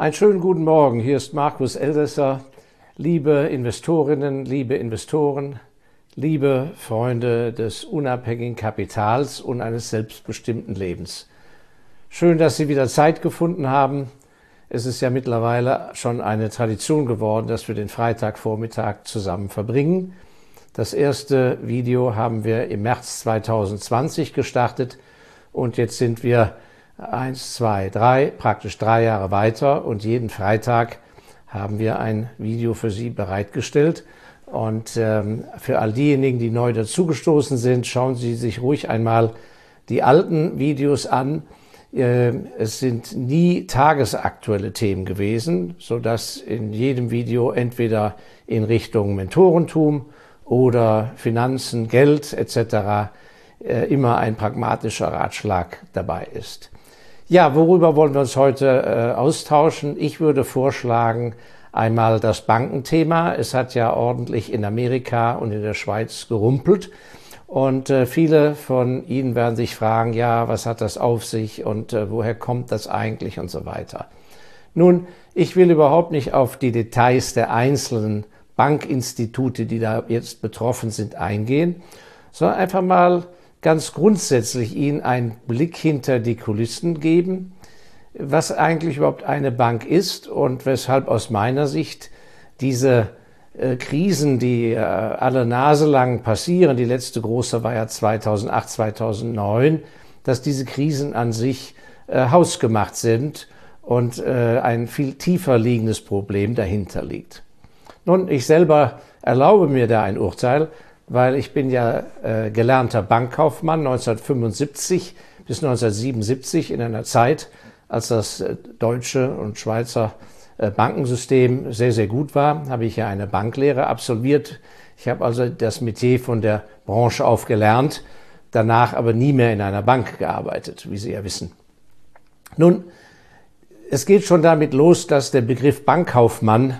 Einen schönen guten Morgen. Hier ist Markus Elsässer. Liebe Investorinnen, liebe Investoren, liebe Freunde des unabhängigen Kapitals und eines selbstbestimmten Lebens. Schön, dass Sie wieder Zeit gefunden haben. Es ist ja mittlerweile schon eine Tradition geworden, dass wir den Freitagvormittag zusammen verbringen. Das erste Video haben wir im März 2020 gestartet und jetzt sind wir eins, zwei, drei, praktisch drei Jahre weiter und jeden Freitag haben wir ein Video für Sie bereitgestellt. Und ähm, für all diejenigen, die neu dazugestoßen sind, schauen Sie sich ruhig einmal die alten Videos an. Äh, es sind nie tagesaktuelle Themen gewesen, so dass in jedem Video entweder in Richtung Mentorentum oder Finanzen, Geld etc. Äh, immer ein pragmatischer Ratschlag dabei ist. Ja, worüber wollen wir uns heute äh, austauschen? Ich würde vorschlagen, einmal das Bankenthema. Es hat ja ordentlich in Amerika und in der Schweiz gerumpelt. Und äh, viele von Ihnen werden sich fragen, ja, was hat das auf sich und äh, woher kommt das eigentlich und so weiter. Nun, ich will überhaupt nicht auf die Details der einzelnen Bankinstitute, die da jetzt betroffen sind, eingehen, sondern einfach mal ganz grundsätzlich Ihnen einen Blick hinter die Kulissen geben, was eigentlich überhaupt eine Bank ist und weshalb aus meiner Sicht diese äh, Krisen, die äh, alle Nase lang passieren, die letzte große war ja 2008, 2009, dass diese Krisen an sich äh, hausgemacht sind und äh, ein viel tiefer liegendes Problem dahinter liegt. Nun, ich selber erlaube mir da ein Urteil, weil ich bin ja äh, gelernter Bankkaufmann 1975 bis 1977 in einer Zeit, als das äh, deutsche und Schweizer äh, Bankensystem sehr, sehr gut war, habe ich ja eine Banklehre absolviert. Ich habe also das Metier von der Branche auf gelernt, danach aber nie mehr in einer Bank gearbeitet, wie Sie ja wissen. Nun, es geht schon damit los, dass der Begriff Bankkaufmann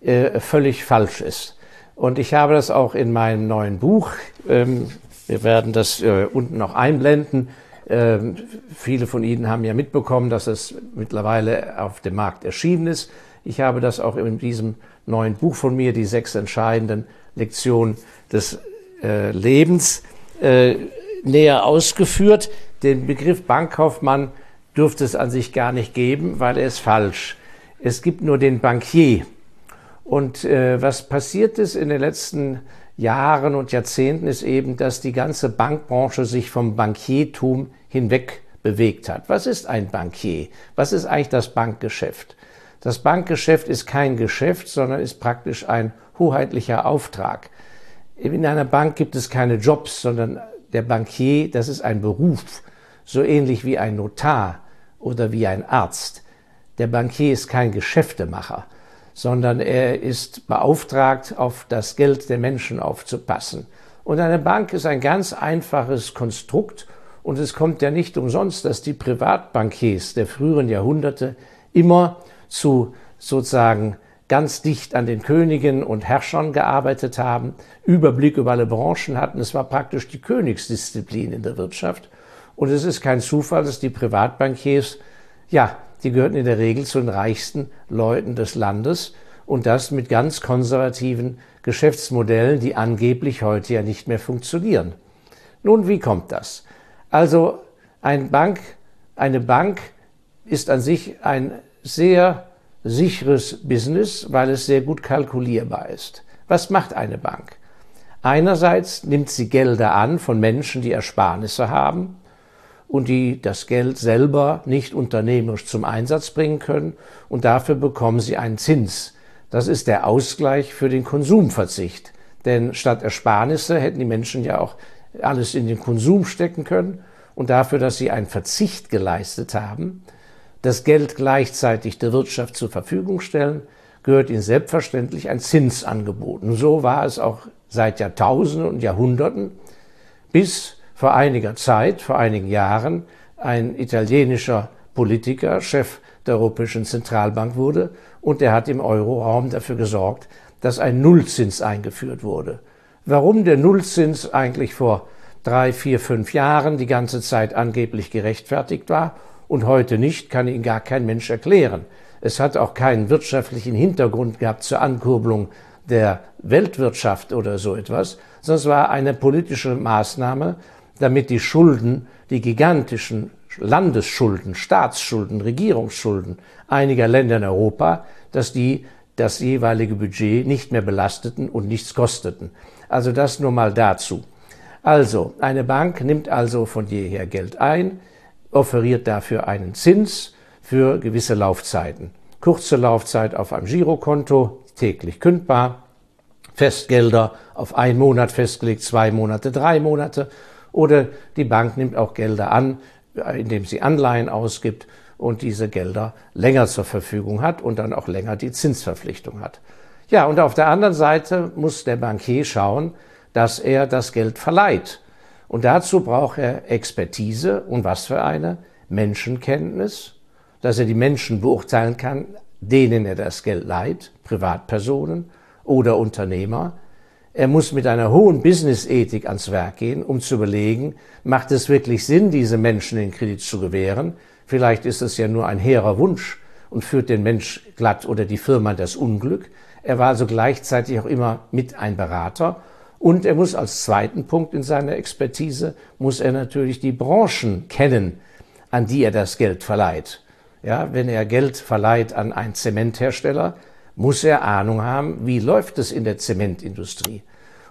äh, völlig falsch ist. Und ich habe das auch in meinem neuen Buch, ähm, wir werden das äh, unten noch einblenden. Ähm, viele von Ihnen haben ja mitbekommen, dass es mittlerweile auf dem Markt erschienen ist. Ich habe das auch in diesem neuen Buch von mir, die sechs entscheidenden Lektionen des äh, Lebens, äh, näher ausgeführt. Den Begriff Bankkaufmann dürfte es an sich gar nicht geben, weil er ist falsch. Es gibt nur den Bankier. Und äh, was passiert ist in den letzten Jahren und Jahrzehnten ist eben, dass die ganze Bankbranche sich vom Bankiertum hinweg bewegt hat. Was ist ein Bankier? Was ist eigentlich das Bankgeschäft? Das Bankgeschäft ist kein Geschäft, sondern ist praktisch ein hoheitlicher Auftrag. In einer Bank gibt es keine Jobs, sondern der Bankier, das ist ein Beruf, so ähnlich wie ein Notar oder wie ein Arzt. Der Bankier ist kein Geschäftemacher sondern er ist beauftragt, auf das Geld der Menschen aufzupassen. Und eine Bank ist ein ganz einfaches Konstrukt und es kommt ja nicht umsonst, dass die Privatbankiers der früheren Jahrhunderte immer zu sozusagen ganz dicht an den Königen und Herrschern gearbeitet haben, Überblick über alle Branchen hatten. Es war praktisch die Königsdisziplin in der Wirtschaft. Und es ist kein Zufall, dass die Privatbankiers ja die gehörten in der Regel zu den reichsten Leuten des Landes und das mit ganz konservativen Geschäftsmodellen, die angeblich heute ja nicht mehr funktionieren. Nun, wie kommt das? Also ein Bank, eine Bank ist an sich ein sehr sicheres Business, weil es sehr gut kalkulierbar ist. Was macht eine Bank? Einerseits nimmt sie Gelder an von Menschen, die Ersparnisse haben, und die das Geld selber nicht unternehmerisch zum Einsatz bringen können und dafür bekommen sie einen Zins. Das ist der Ausgleich für den Konsumverzicht. Denn statt Ersparnisse hätten die Menschen ja auch alles in den Konsum stecken können und dafür, dass sie einen Verzicht geleistet haben, das Geld gleichzeitig der Wirtschaft zur Verfügung stellen, gehört ihnen selbstverständlich ein Zinsangebot. Und so war es auch seit Jahrtausenden und Jahrhunderten, bis vor einiger Zeit, vor einigen Jahren, ein italienischer Politiker, Chef der Europäischen Zentralbank wurde und er hat im Euroraum dafür gesorgt, dass ein Nullzins eingeführt wurde. Warum der Nullzins eigentlich vor drei, vier, fünf Jahren die ganze Zeit angeblich gerechtfertigt war und heute nicht, kann Ihnen gar kein Mensch erklären. Es hat auch keinen wirtschaftlichen Hintergrund gehabt zur Ankurbelung der Weltwirtschaft oder so etwas, sondern es war eine politische Maßnahme, damit die Schulden, die gigantischen Landesschulden, Staatsschulden, Regierungsschulden einiger Länder in Europa, dass die das jeweilige Budget nicht mehr belasteten und nichts kosteten. Also das nur mal dazu. Also, eine Bank nimmt also von jeher Geld ein, offeriert dafür einen Zins für gewisse Laufzeiten. Kurze Laufzeit auf einem Girokonto, täglich kündbar, Festgelder auf einen Monat festgelegt, zwei Monate, drei Monate. Oder die Bank nimmt auch Gelder an, indem sie Anleihen ausgibt und diese Gelder länger zur Verfügung hat und dann auch länger die Zinsverpflichtung hat. Ja, und auf der anderen Seite muss der Bankier schauen, dass er das Geld verleiht. Und dazu braucht er Expertise und was für eine? Menschenkenntnis, dass er die Menschen beurteilen kann, denen er das Geld leiht, Privatpersonen oder Unternehmer. Er muss mit einer hohen Business-Ethik ans Werk gehen, um zu überlegen, macht es wirklich Sinn, diese Menschen den Kredit zu gewähren? Vielleicht ist es ja nur ein hehrer Wunsch und führt den Mensch glatt oder die Firma das Unglück. Er war also gleichzeitig auch immer mit ein Berater. Und er muss als zweiten Punkt in seiner Expertise, muss er natürlich die Branchen kennen, an die er das Geld verleiht. Ja, wenn er Geld verleiht an einen Zementhersteller, muss er Ahnung haben, wie läuft es in der Zementindustrie.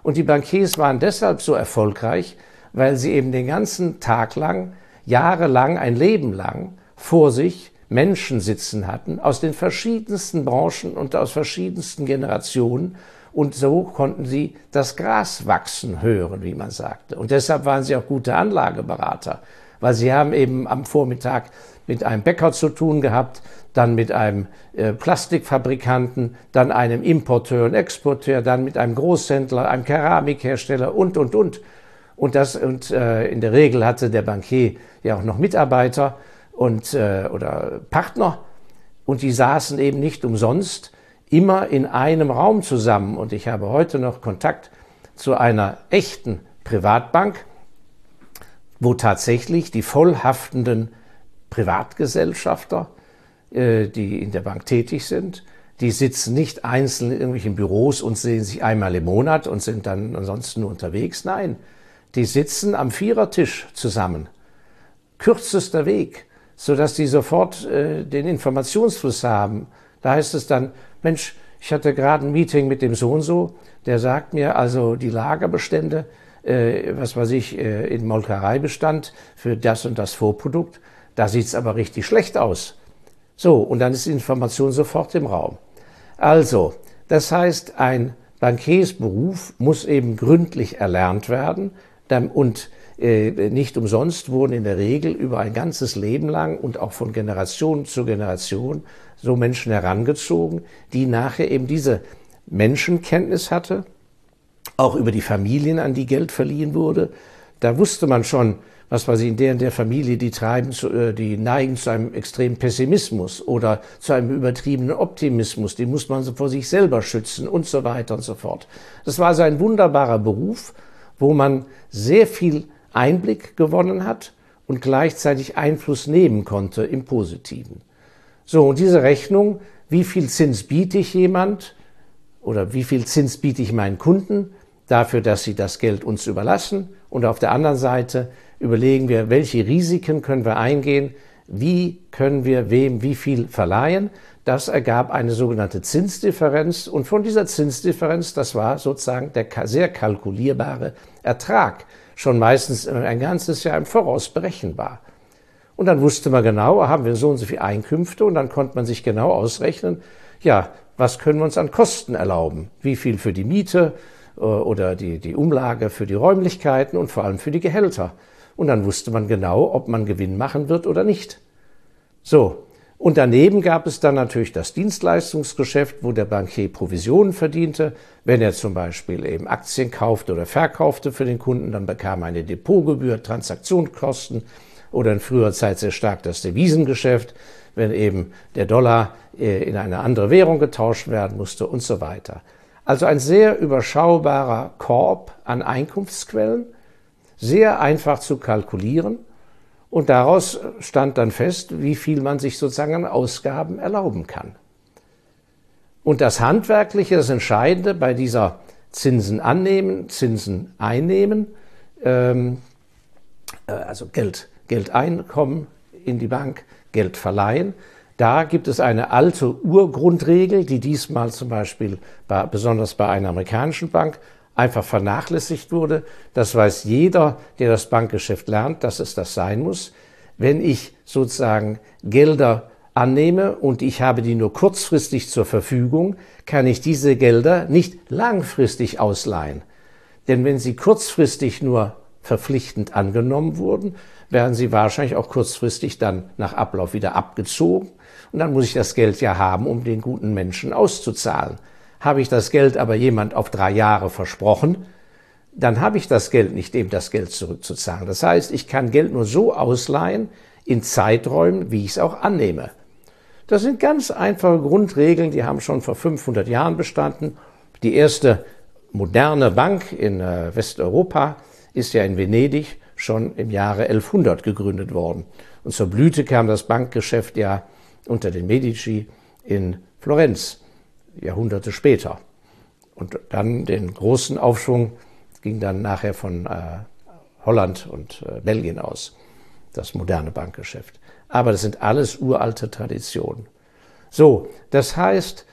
Und die Bankiers waren deshalb so erfolgreich, weil sie eben den ganzen Tag lang, jahrelang, ein Leben lang vor sich Menschen sitzen hatten aus den verschiedensten Branchen und aus verschiedensten Generationen. Und so konnten sie das Gras wachsen hören, wie man sagte. Und deshalb waren sie auch gute Anlageberater, weil sie haben eben am Vormittag mit einem Bäcker zu tun gehabt, dann mit einem äh, Plastikfabrikanten, dann einem Importeur und Exporteur, dann mit einem Großhändler, einem Keramikhersteller und, und, und. Und, das, und äh, in der Regel hatte der Bankier ja auch noch Mitarbeiter und, äh, oder Partner. Und die saßen eben nicht umsonst immer in einem Raum zusammen. Und ich habe heute noch Kontakt zu einer echten Privatbank, wo tatsächlich die vollhaftenden Privatgesellschafter, äh, die in der Bank tätig sind, die sitzen nicht einzeln in irgendwelchen Büros und sehen sich einmal im Monat und sind dann ansonsten nur unterwegs. Nein, die sitzen am Vierertisch zusammen. Kürzester Weg, sodass die sofort äh, den Informationsfluss haben. Da heißt es dann, Mensch, ich hatte gerade ein Meeting mit dem so und so, der sagt mir also die Lagerbestände, äh, was weiß ich, äh, in Molkereibestand für das und das Vorprodukt, da sieht's aber richtig schlecht aus. So, und dann ist die Information sofort im Raum. Also, das heißt, ein Bankiersberuf muss eben gründlich erlernt werden und äh, nicht umsonst wurden in der Regel über ein ganzes Leben lang und auch von Generation zu Generation so Menschen herangezogen, die nachher eben diese Menschenkenntnis hatte, auch über die Familien, an die Geld verliehen wurde. Da wusste man schon, was weiß ich, in der in der Familie, die treiben, zu, äh, die neigen zu einem extremen Pessimismus oder zu einem übertriebenen Optimismus, die muss man vor sich selber schützen und so weiter und so fort. Das war so ein wunderbarer Beruf, wo man sehr viel Einblick gewonnen hat und gleichzeitig Einfluss nehmen konnte im Positiven. So, und diese Rechnung, wie viel Zins biete ich jemand oder wie viel Zins biete ich meinen Kunden dafür, dass sie das Geld uns überlassen und auf der anderen Seite, überlegen wir, welche Risiken können wir eingehen, wie können wir wem wie viel verleihen. Das ergab eine sogenannte Zinsdifferenz und von dieser Zinsdifferenz, das war sozusagen der sehr kalkulierbare Ertrag, schon meistens ein ganzes Jahr im Voraus berechenbar. Und dann wusste man genau, haben wir so und so viele Einkünfte und dann konnte man sich genau ausrechnen, ja, was können wir uns an Kosten erlauben? Wie viel für die Miete oder die, die Umlage für die Räumlichkeiten und vor allem für die Gehälter? Und dann wusste man genau, ob man Gewinn machen wird oder nicht. So. Und daneben gab es dann natürlich das Dienstleistungsgeschäft, wo der Bankier Provisionen verdiente. Wenn er zum Beispiel eben Aktien kaufte oder verkaufte für den Kunden, dann bekam er eine Depotgebühr, Transaktionskosten oder in früher Zeit sehr stark das Devisengeschäft, wenn eben der Dollar äh, in eine andere Währung getauscht werden musste und so weiter. Also ein sehr überschaubarer Korb an Einkunftsquellen, sehr einfach zu kalkulieren Und daraus stand dann fest, wie viel man sich sozusagen an Ausgaben erlauben kann. Und das Handwerkliche, das Entscheidende bei dieser Zinsen annehmen, Zinsen einnehmen, ähm, äh, also Geld, einkommen in die Bank, Geld verleihen. Da gibt es eine alte Urgrundregel, die diesmal zum Beispiel bei, besonders bei einer amerikanischen Bank einfach vernachlässigt wurde. Das weiß jeder, der das Bankgeschäft lernt, dass es das sein muss. Wenn ich sozusagen Gelder annehme und ich habe die nur kurzfristig zur Verfügung, kann ich diese Gelder nicht langfristig ausleihen. Denn wenn sie kurzfristig nur verpflichtend angenommen wurden, werden sie wahrscheinlich auch kurzfristig dann nach Ablauf wieder abgezogen. Und dann muss ich das Geld ja haben, um den guten Menschen auszuzahlen. Habe ich das Geld aber jemand auf drei Jahre versprochen, dann habe ich das Geld nicht, dem das Geld zurückzuzahlen. Das heißt, ich kann Geld nur so ausleihen in Zeiträumen, wie ich es auch annehme. Das sind ganz einfache Grundregeln, die haben schon vor 500 Jahren bestanden. Die erste moderne Bank in äh, Westeuropa ist ja in Venedig schon im Jahre 1100 gegründet worden. Und zur Blüte kam das Bankgeschäft ja unter den Medici in Florenz, Jahrhunderte später. Und dann den großen Aufschwung ging dann nachher von äh, Holland und äh, Belgien aus, das moderne Bankgeschäft. Aber das sind alles uralte Traditionen. So, das heißt,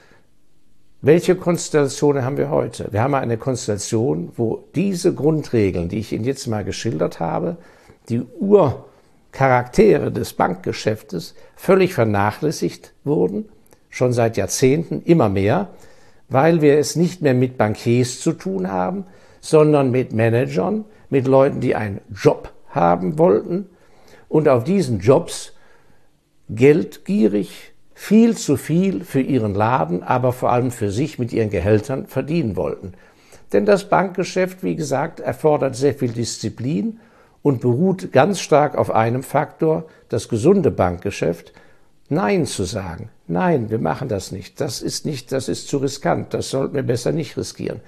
welche Konstellationen haben wir heute? Wir haben eine Konstellation, wo diese Grundregeln, die ich Ihnen jetzt mal geschildert habe, die Urcharaktere des Bankgeschäftes völlig vernachlässigt wurden, schon seit Jahrzehnten immer mehr, weil wir es nicht mehr mit Bankiers zu tun haben, sondern mit Managern, mit Leuten, die einen Job haben wollten und auf diesen Jobs geldgierig, viel zu viel für ihren Laden, aber vor allem für sich mit ihren Gehältern verdienen wollten. Denn das Bankgeschäft, wie gesagt, erfordert sehr viel Disziplin und beruht ganz stark auf einem Faktor, das gesunde Bankgeschäft, Nein zu sagen. Nein, wir machen das nicht. Das ist nicht, das ist zu riskant. Das sollten wir besser nicht riskieren.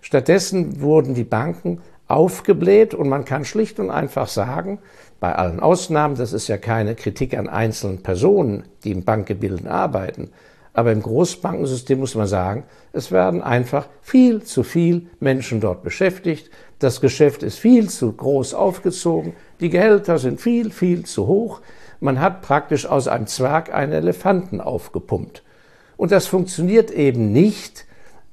Stattdessen wurden die Banken aufgebläht und man kann schlicht und einfach sagen, bei allen Ausnahmen, das ist ja keine Kritik an einzelnen Personen, die im Bankgebilde arbeiten, aber im Großbankensystem muss man sagen, es werden einfach viel zu viel Menschen dort beschäftigt, das Geschäft ist viel zu groß aufgezogen, die Gehälter sind viel, viel zu hoch, man hat praktisch aus einem Zwerg einen Elefanten aufgepumpt. Und das funktioniert eben nicht,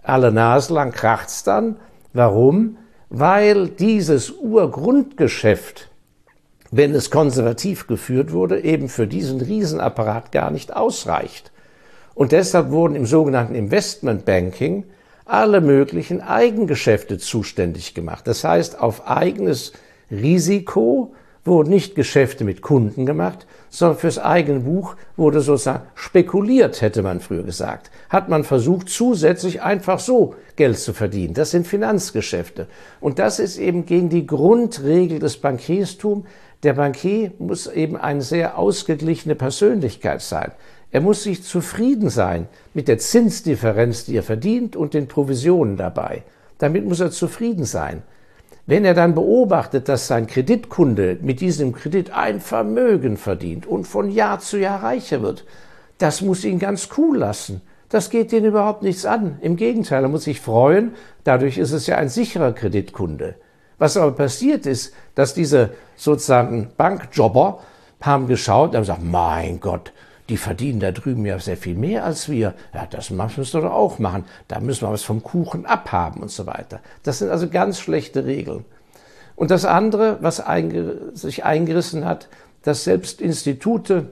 alle Nase lang kracht's dann. Warum? Weil dieses Urgrundgeschäft, wenn es konservativ geführt wurde, eben für diesen Riesenapparat gar nicht ausreicht. Und deshalb wurden im sogenannten Investment Banking alle möglichen Eigengeschäfte zuständig gemacht. Das heißt, auf eigenes Risiko wurden nicht Geschäfte mit Kunden gemacht, sondern fürs eigene Buch wurde sozusagen spekuliert, hätte man früher gesagt. Hat man versucht, zusätzlich einfach so Geld zu verdienen. Das sind Finanzgeschäfte. Und das ist eben gegen die Grundregel des Bankierstums, der Bankier muss eben eine sehr ausgeglichene Persönlichkeit sein. Er muss sich zufrieden sein mit der Zinsdifferenz, die er verdient und den Provisionen dabei. Damit muss er zufrieden sein. Wenn er dann beobachtet, dass sein Kreditkunde mit diesem Kredit ein Vermögen verdient und von Jahr zu Jahr reicher wird, das muss ihn ganz cool lassen. Das geht ihn überhaupt nichts an. Im Gegenteil, er muss sich freuen. Dadurch ist es ja ein sicherer Kreditkunde. Was aber passiert ist, dass diese sozusagen Bankjobber haben geschaut und haben gesagt, mein Gott, die verdienen da drüben ja sehr viel mehr als wir. Ja, das müssen wir doch auch machen. Da müssen wir was vom Kuchen abhaben und so weiter. Das sind also ganz schlechte Regeln. Und das andere, was sich eingerissen hat, dass selbst Institute,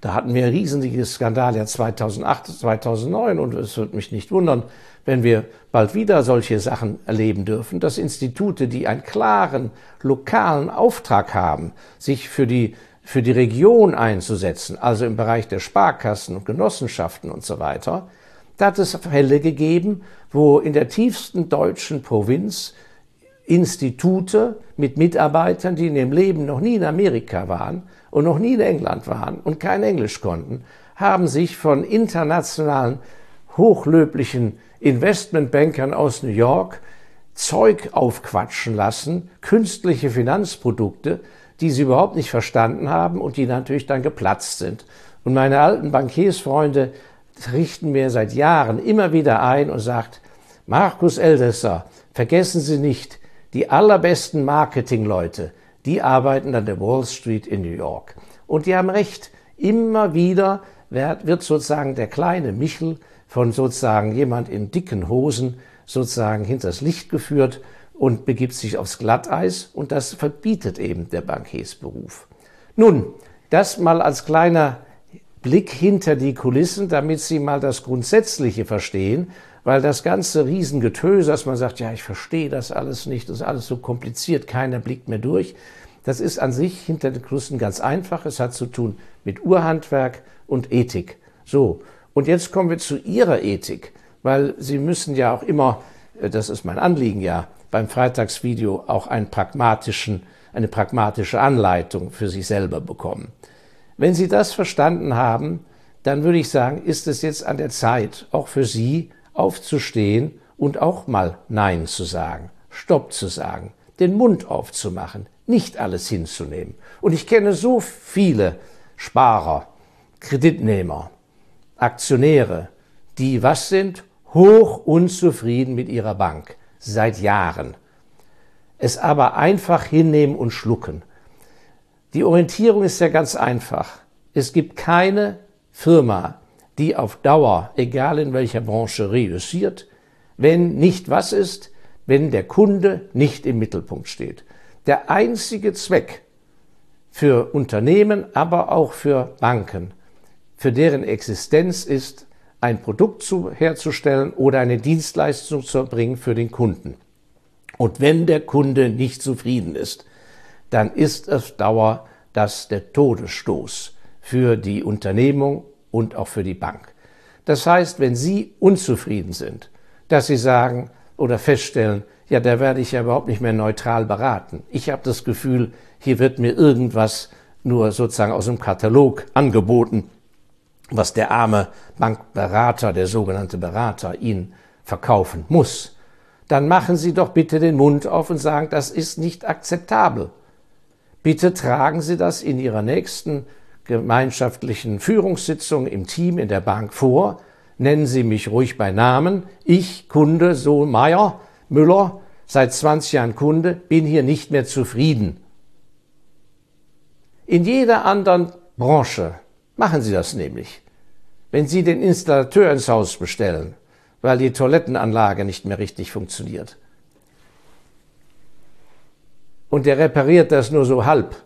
da hatten wir riesige Skandale ja 2008, 2009 und es wird mich nicht wundern, wenn wir bald wieder solche Sachen erleben dürfen, dass Institute, die einen klaren lokalen Auftrag haben, sich für die, für die Region einzusetzen, also im Bereich der Sparkassen und Genossenschaften und so weiter, da hat es Fälle gegeben, wo in der tiefsten deutschen Provinz Institute mit Mitarbeitern, die in ihrem Leben noch nie in Amerika waren und noch nie in England waren und kein Englisch konnten, haben sich von internationalen hochlöblichen Investmentbankern aus New York Zeug aufquatschen lassen, künstliche Finanzprodukte, die sie überhaupt nicht verstanden haben und die natürlich dann geplatzt sind. Und meine alten Bankiersfreunde richten mir seit Jahren immer wieder ein und sagt, Markus Eldesser, vergessen Sie nicht, die allerbesten Marketingleute, die arbeiten an der Wall Street in New York. Und die haben recht. Immer wieder wird sozusagen der kleine Michel von sozusagen jemand in dicken Hosen sozusagen hinters Licht geführt und begibt sich aufs Glatteis und das verbietet eben der Bankiersberuf. Nun, das mal als kleiner Blick hinter die Kulissen, damit Sie mal das Grundsätzliche verstehen, weil das ganze Riesengetöse, dass man sagt, ja, ich verstehe das alles nicht, das ist alles so kompliziert, keiner blickt mehr durch, das ist an sich hinter den Kulissen ganz einfach. Es hat zu tun mit Urhandwerk und Ethik. So. Und jetzt kommen wir zu Ihrer Ethik, weil Sie müssen ja auch immer, äh, das ist mein Anliegen ja, beim Freitagsvideo auch einen pragmatischen, eine pragmatische Anleitung für sich selber bekommen. Wenn Sie das verstanden haben, dann würde ich sagen, ist es jetzt an der Zeit, auch für Sie aufzustehen und auch mal Nein zu sagen, Stopp zu sagen, den Mund aufzumachen, nicht alles hinzunehmen. Und ich kenne so viele Sparer, Kreditnehmer, Aktionäre, die was sind? Hoch unzufrieden mit ihrer Bank seit Jahren. Es aber einfach hinnehmen und schlucken. Die Orientierung ist ja ganz einfach. Es gibt keine Firma, die auf Dauer, egal in welcher Branche, reüssiert, wenn nicht was ist, wenn der Kunde nicht im Mittelpunkt steht. Der einzige Zweck für Unternehmen, aber auch für Banken, für deren Existenz ist, ein Produkt zu, herzustellen oder eine Dienstleistung zu erbringen für den Kunden. Und wenn der Kunde nicht zufrieden ist, dann ist auf Dauer das der Todesstoß für die Unternehmung und auch für die Bank. Das heißt, wenn Sie unzufrieden sind, dass Sie sagen oder feststellen, ja, da werde ich ja überhaupt nicht mehr neutral beraten. Ich habe das Gefühl, hier wird mir irgendwas nur sozusagen aus dem Katalog angeboten, was der arme Bankberater, der sogenannte Berater, Ihnen verkaufen muss, dann machen Sie doch bitte den Mund auf und sagen, das ist nicht akzeptabel. Bitte tragen Sie das in Ihrer nächsten gemeinschaftlichen Führungssitzung im Team in der Bank vor. Nennen Sie mich ruhig bei Namen. Ich, Kunde, so Meier, Müller, seit 20 Jahren Kunde, bin hier nicht mehr zufrieden. In jeder anderen Branche machen Sie das nämlich. Wenn Sie den Installateur ins Haus bestellen, weil die Toilettenanlage nicht mehr richtig funktioniert, und der repariert das nur so halb,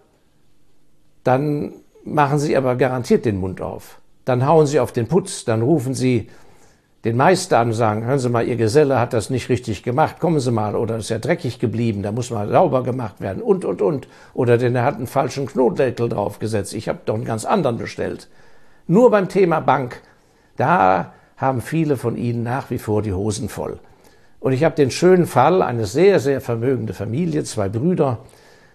dann machen Sie aber garantiert den Mund auf. Dann hauen Sie auf den Putz, dann rufen Sie den Meister an und sagen, hören Sie mal, Ihr Geselle hat das nicht richtig gemacht, kommen Sie mal, oder ist ja dreckig geblieben, da muss mal sauber gemacht werden und, und, und. Oder denn er hat einen falschen Knotdeckel draufgesetzt, ich habe doch einen ganz anderen bestellt. Nur beim Thema Bank, da haben viele von Ihnen nach wie vor die Hosen voll. Und ich habe den schönen Fall, eine sehr, sehr vermögende Familie, zwei Brüder,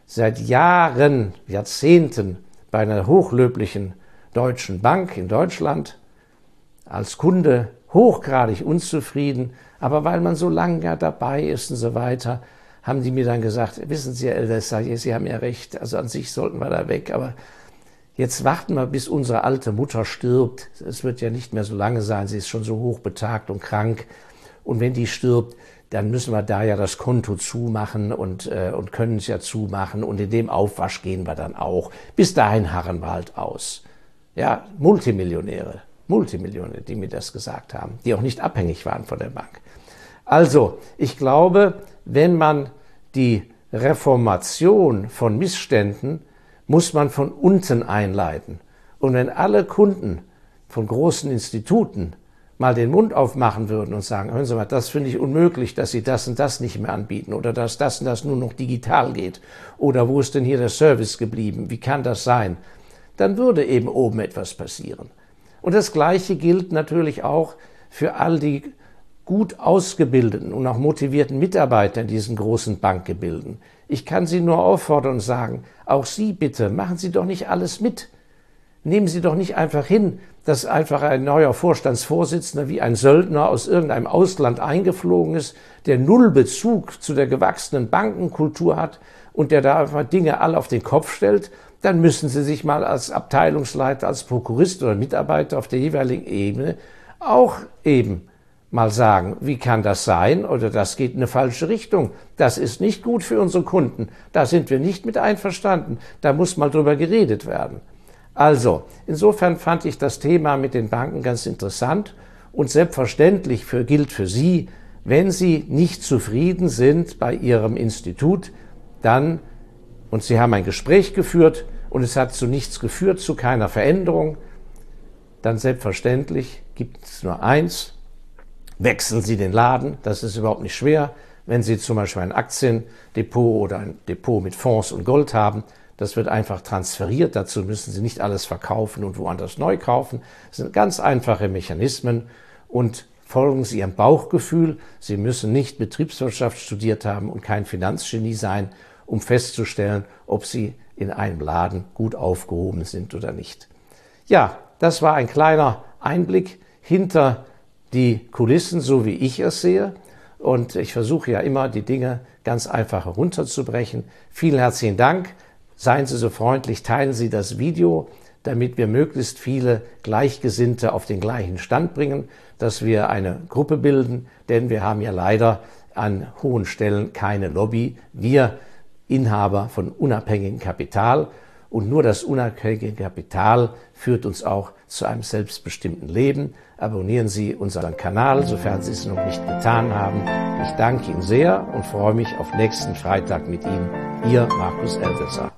seit Jahren, Jahrzehnten bei einer hochlöblichen deutschen Bank in Deutschland, als Kunde hochgradig unzufrieden, aber weil man so lange dabei ist und so weiter, haben die mir dann gesagt, wissen Sie, Herr Elsässer, Sie haben ja recht, also an sich sollten wir da weg, aber Jetzt warten wir, bis unsere alte Mutter stirbt. Es wird ja nicht mehr so lange sein. Sie ist schon so hoch betagt und krank. Und wenn die stirbt, dann müssen wir da ja das Konto zumachen und, äh, und können es ja zumachen. Und in dem Aufwasch gehen wir dann auch. Bis dahin harren wir halt aus. Ja, Multimillionäre, Multimillionäre, die mir das gesagt haben, die auch nicht abhängig waren von der Bank. Also, ich glaube, wenn man die Reformation von Missständen muss man von unten einleiten. Und wenn alle Kunden von großen Instituten mal den Mund aufmachen würden und sagen, hören Sie mal, das finde ich unmöglich, dass Sie das und das nicht mehr anbieten oder dass das und das nur noch digital geht oder wo ist denn hier der Service geblieben, wie kann das sein, dann würde eben oben etwas passieren. Und das Gleiche gilt natürlich auch für all die gut ausgebildeten und auch motivierten Mitarbeiter in diesen großen Bankgebilden. Ich kann Sie nur auffordern und sagen, auch Sie bitte, machen Sie doch nicht alles mit. nehmen Sie doch nicht einfach hin, dass einfach ein neuer Vorstandsvorsitzender wie ein Söldner aus irgendeinem Ausland eingeflogen ist, der null Bezug zu der gewachsenen Bankenkultur hat und der da einfach Dinge alle auf den Kopf stellt, dann müssen Sie sich mal als Abteilungsleiter, als Prokurist oder Mitarbeiter auf der jeweiligen Ebene auch eben mal sagen, wie kann das sein oder das geht in eine falsche Richtung. Das ist nicht gut für unsere Kunden. Da sind wir nicht mit einverstanden. Da muss mal drüber geredet werden. Also, insofern fand ich das Thema mit den Banken ganz interessant und selbstverständlich für, gilt für Sie, wenn Sie nicht zufrieden sind bei Ihrem Institut, dann, und Sie haben ein Gespräch geführt und es hat zu nichts geführt, zu keiner Veränderung, dann selbstverständlich gibt es nur eins, wechseln Sie den Laden, das ist überhaupt nicht schwer. Wenn Sie zum Beispiel ein Aktiendepot oder ein Depot mit Fonds und Gold haben, das wird einfach transferiert. Dazu müssen Sie nicht alles verkaufen und woanders neu kaufen. Das sind ganz einfache Mechanismen und folgen Sie Ihrem Bauchgefühl. Sie müssen nicht Betriebswirtschaft studiert haben und kein Finanzgenie sein, um festzustellen, ob Sie in einem Laden gut aufgehoben sind oder nicht. Ja, das war ein kleiner Einblick hinter die Kulissen, so wie ich es sehe. Und ich versuche ja immer, die Dinge ganz einfach herunterzubrechen. Vielen herzlichen Dank. Seien Sie so freundlich, teilen Sie das Video, damit wir möglichst viele Gleichgesinnte auf den gleichen Stand bringen, dass wir eine Gruppe bilden, denn wir haben ja leider an hohen Stellen keine Lobby. Wir Inhaber von unabhängigem Kapital und nur das unabhängige Kapital führt uns auch zu einem selbstbestimmten Leben. Abonnieren Sie unseren Kanal, sofern Sie es noch nicht getan haben. Ich danke Ihnen sehr und freue mich auf nächsten Freitag mit Ihnen. Ihr Markus Eldesser.